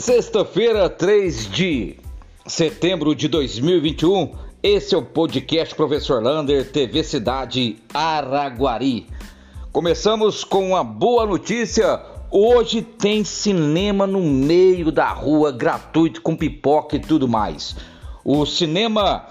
Sexta-feira, 3 de setembro de 2021, esse é o podcast Professor Lander, TV Cidade Araguari. Começamos com uma boa notícia. Hoje tem cinema no meio da rua, gratuito, com pipoca e tudo mais. O cinema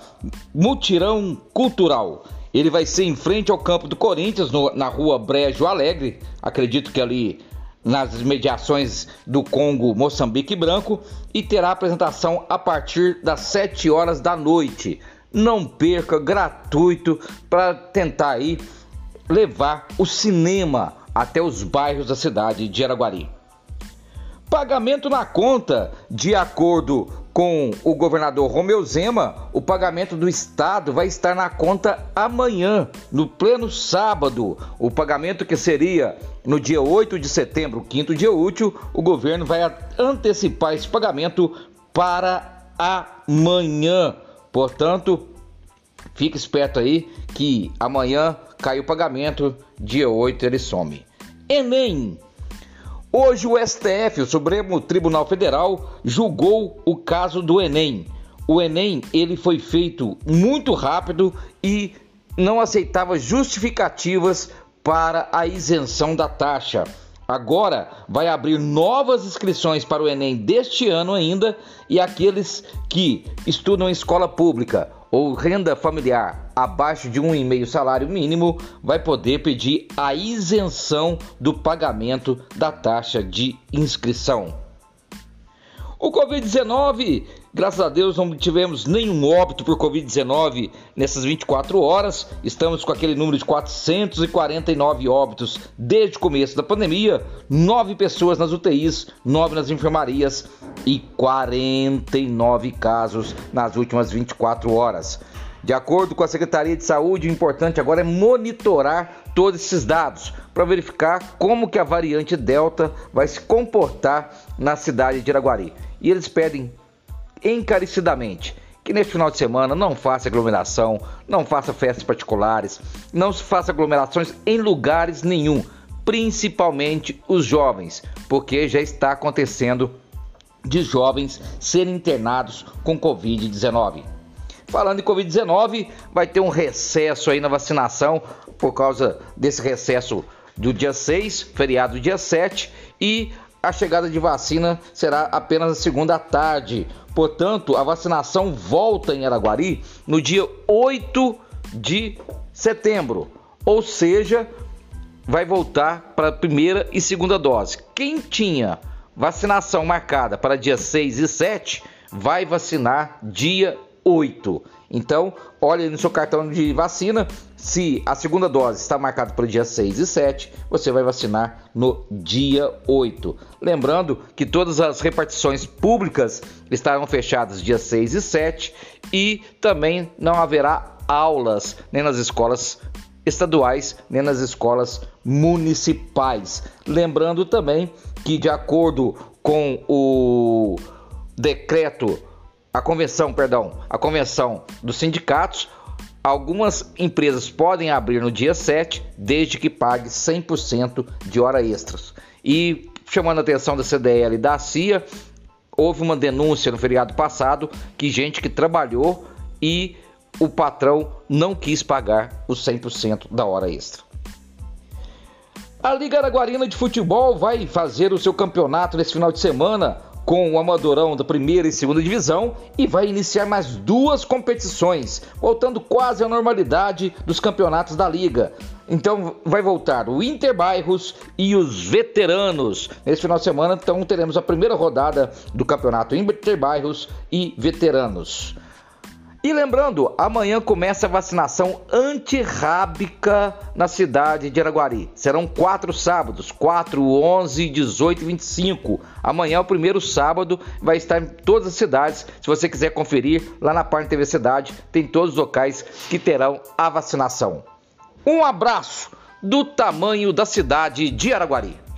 Mutirão Cultural. Ele vai ser em frente ao campo do Corinthians, no, na rua Brejo Alegre. Acredito que ali nas mediações do Congo, Moçambique Branco e terá apresentação a partir das 7 horas da noite. Não perca, gratuito para tentar aí levar o cinema até os bairros da cidade de Araguari. Pagamento na conta, de acordo com o governador Romeu Zema, o pagamento do Estado vai estar na conta amanhã, no pleno sábado. O pagamento que seria no dia 8 de setembro, quinto dia útil, o governo vai antecipar esse pagamento para amanhã. Portanto, fique esperto aí que amanhã cai o pagamento, dia 8 ele some. Enem Hoje o STF, o Supremo Tribunal Federal, julgou o caso do Enem. O Enem ele foi feito muito rápido e não aceitava justificativas para a isenção da taxa. Agora vai abrir novas inscrições para o Enem deste ano ainda e aqueles que estudam em escola pública ou renda familiar abaixo de um e meio salário mínimo vai poder pedir a isenção do pagamento da taxa de inscrição. O Covid-19, graças a Deus, não tivemos nenhum óbito por Covid-19 nessas 24 horas. Estamos com aquele número de 449 óbitos desde o começo da pandemia, 9 pessoas nas UTIs, 9 nas enfermarias e 49 casos nas últimas 24 horas. De acordo com a Secretaria de Saúde, o importante agora é monitorar todos esses dados para verificar como que a variante Delta vai se comportar na cidade de Iraguari. E eles pedem encarecidamente que neste final de semana não faça aglomeração, não faça festas particulares, não se faça aglomerações em lugares nenhum, principalmente os jovens, porque já está acontecendo de jovens serem internados com Covid-19. Falando em Covid-19, vai ter um recesso aí na vacinação por causa desse recesso do dia 6, feriado do dia 7 e a chegada de vacina será apenas na segunda tarde. Portanto, a vacinação volta em Araguari no dia 8 de setembro, ou seja, vai voltar para a primeira e segunda dose. Quem tinha vacinação marcada para dia 6 e 7 vai vacinar dia 8. Então, olhe no seu cartão de vacina, se a segunda dose está marcada para o dia 6 e 7, você vai vacinar no dia 8. Lembrando que todas as repartições públicas estarão fechadas dia 6 e 7 e também não haverá aulas nem nas escolas estaduais nem nas escolas municipais. Lembrando também que de acordo com o decreto a convenção, perdão, a convenção dos sindicatos, algumas empresas podem abrir no dia 7, desde que pague 100% de hora extras. E chamando a atenção da CDL e da CIA, houve uma denúncia no feriado passado que gente que trabalhou e o patrão não quis pagar os 100% da hora extra. A Liga Araguarina de Futebol vai fazer o seu campeonato nesse final de semana com o Amadorão da primeira e segunda divisão e vai iniciar mais duas competições, voltando quase à normalidade dos campeonatos da liga. Então vai voltar o Interbairros e os veteranos. Nesse final de semana, então teremos a primeira rodada do campeonato Interbairros e veteranos. E lembrando, amanhã começa a vacinação antirrábica na cidade de Araguari. Serão quatro sábados, 4, 11, 18 e 25. Amanhã é o primeiro sábado, vai estar em todas as cidades. Se você quiser conferir, lá na parte TV Cidade tem todos os locais que terão a vacinação. Um abraço do tamanho da cidade de Araguari.